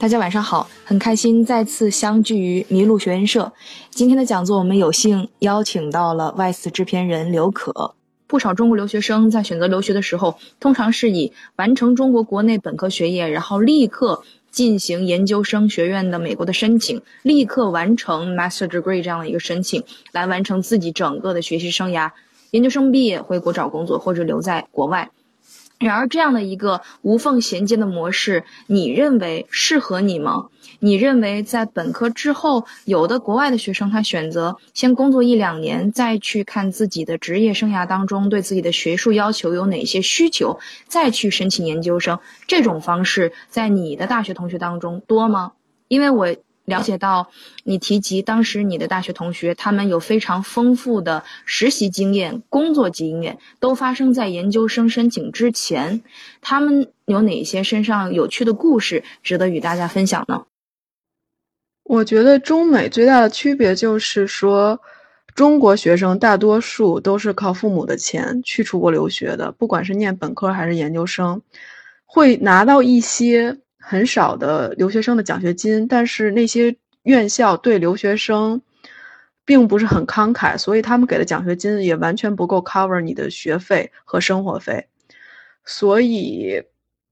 大家晚上好，很开心再次相聚于麋鹿学院社。今天的讲座，我们有幸邀请到了外事制片人刘可。不少中国留学生在选择留学的时候，通常是以完成中国国内本科学业，然后立刻进行研究生学院的美国的申请，立刻完成 master degree 这样的一个申请，来完成自己整个的学习生涯。研究生毕业回国找工作，或者留在国外。然而，这样的一个无缝衔接的模式，你认为适合你吗？你认为在本科之后，有的国外的学生他选择先工作一两年，再去看自己的职业生涯当中对自己的学术要求有哪些需求，再去申请研究生，这种方式在你的大学同学当中多吗？因为我。了解到，你提及当时你的大学同学，他们有非常丰富的实习经验、工作经验，都发生在研究生申请之前。他们有哪些身上有趣的故事值得与大家分享呢？我觉得中美最大的区别就是说，中国学生大多数都是靠父母的钱去出国留学的，不管是念本科还是研究生，会拿到一些。很少的留学生的奖学金，但是那些院校对留学生并不是很慷慨，所以他们给的奖学金也完全不够 cover 你的学费和生活费。所以，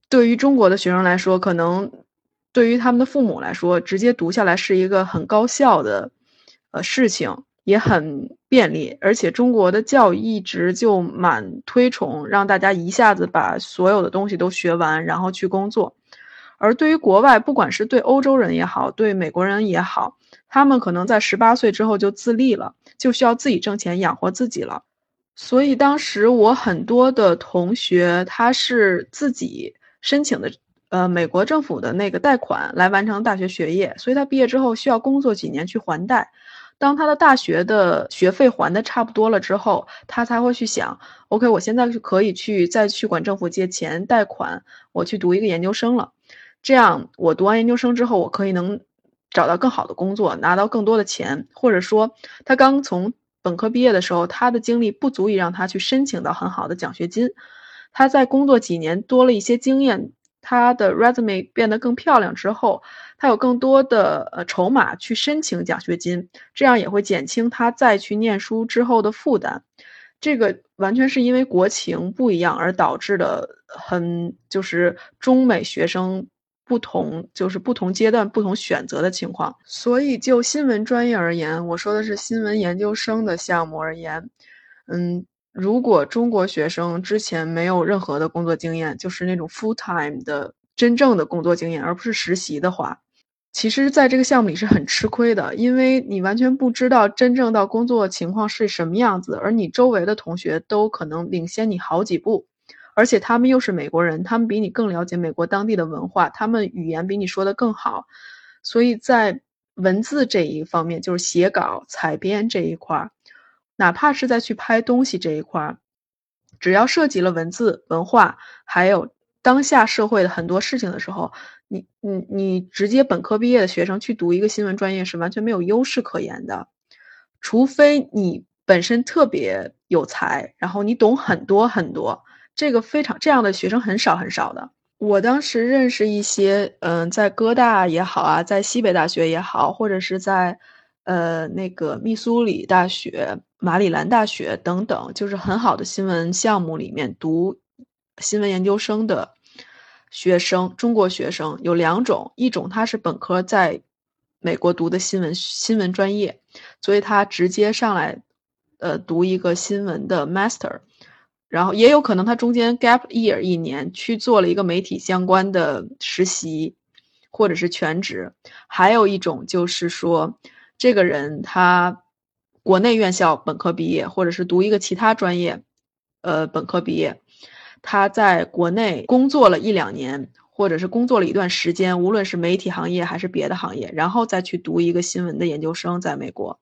对于中国的学生来说，可能对于他们的父母来说，直接读下来是一个很高效的呃事情，也很便利。而且，中国的教育一直就蛮推崇让大家一下子把所有的东西都学完，然后去工作。而对于国外，不管是对欧洲人也好，对美国人也好，他们可能在十八岁之后就自立了，就需要自己挣钱养活自己了。所以当时我很多的同学，他是自己申请的，呃，美国政府的那个贷款来完成大学学业，所以他毕业之后需要工作几年去还贷。当他的大学的学费还的差不多了之后，他才会去想，OK，我现在是可以去再去管政府借钱贷款，我去读一个研究生了。这样，我读完研究生之后，我可以能找到更好的工作，拿到更多的钱，或者说，他刚从本科毕业的时候，他的经历不足以让他去申请到很好的奖学金。他在工作几年，多了一些经验，他的 resume 变得更漂亮之后，他有更多的呃筹码去申请奖学金，这样也会减轻他再去念书之后的负担。这个完全是因为国情不一样而导致的，很就是中美学生。不同就是不同阶段不同选择的情况，所以就新闻专业而言，我说的是新闻研究生的项目而言，嗯，如果中国学生之前没有任何的工作经验，就是那种 full time 的真正的工作经验，而不是实习的话，其实在这个项目里是很吃亏的，因为你完全不知道真正到工作情况是什么样子，而你周围的同学都可能领先你好几步。而且他们又是美国人，他们比你更了解美国当地的文化，他们语言比你说的更好，所以在文字这一方面，就是写稿、采编这一块儿，哪怕是在去拍东西这一块儿，只要涉及了文字、文化，还有当下社会的很多事情的时候，你、你、你直接本科毕业的学生去读一个新闻专业是完全没有优势可言的，除非你本身特别有才，然后你懂很多很多。这个非常这样的学生很少很少的。我当时认识一些，嗯，在哥大也好啊，在西北大学也好，或者是在，呃，那个密苏里大学、马里兰大学等等，就是很好的新闻项目里面读新闻研究生的学生，中国学生有两种，一种他是本科在美国读的新闻新闻专业，所以他直接上来，呃，读一个新闻的 master。然后也有可能他中间 gap year 一年去做了一个媒体相关的实习，或者是全职。还有一种就是说，这个人他国内院校本科毕业，或者是读一个其他专业，呃，本科毕业，他在国内工作了一两年，或者是工作了一段时间，无论是媒体行业还是别的行业，然后再去读一个新闻的研究生，在美国。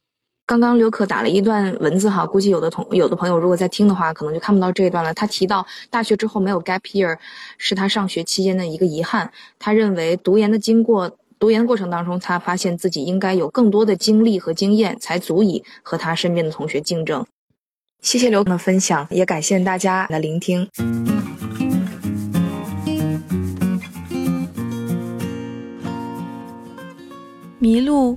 刚刚刘可打了一段文字哈，估计有的同有的朋友如果在听的话，可能就看不到这一段了。他提到大学之后没有 gap year，是他上学期间的一个遗憾。他认为读研的经过，读研的过程当中，他发现自己应该有更多的经历和经验，才足以和他身边的同学竞争。谢谢刘可的分享，也感谢大家的聆听。迷路，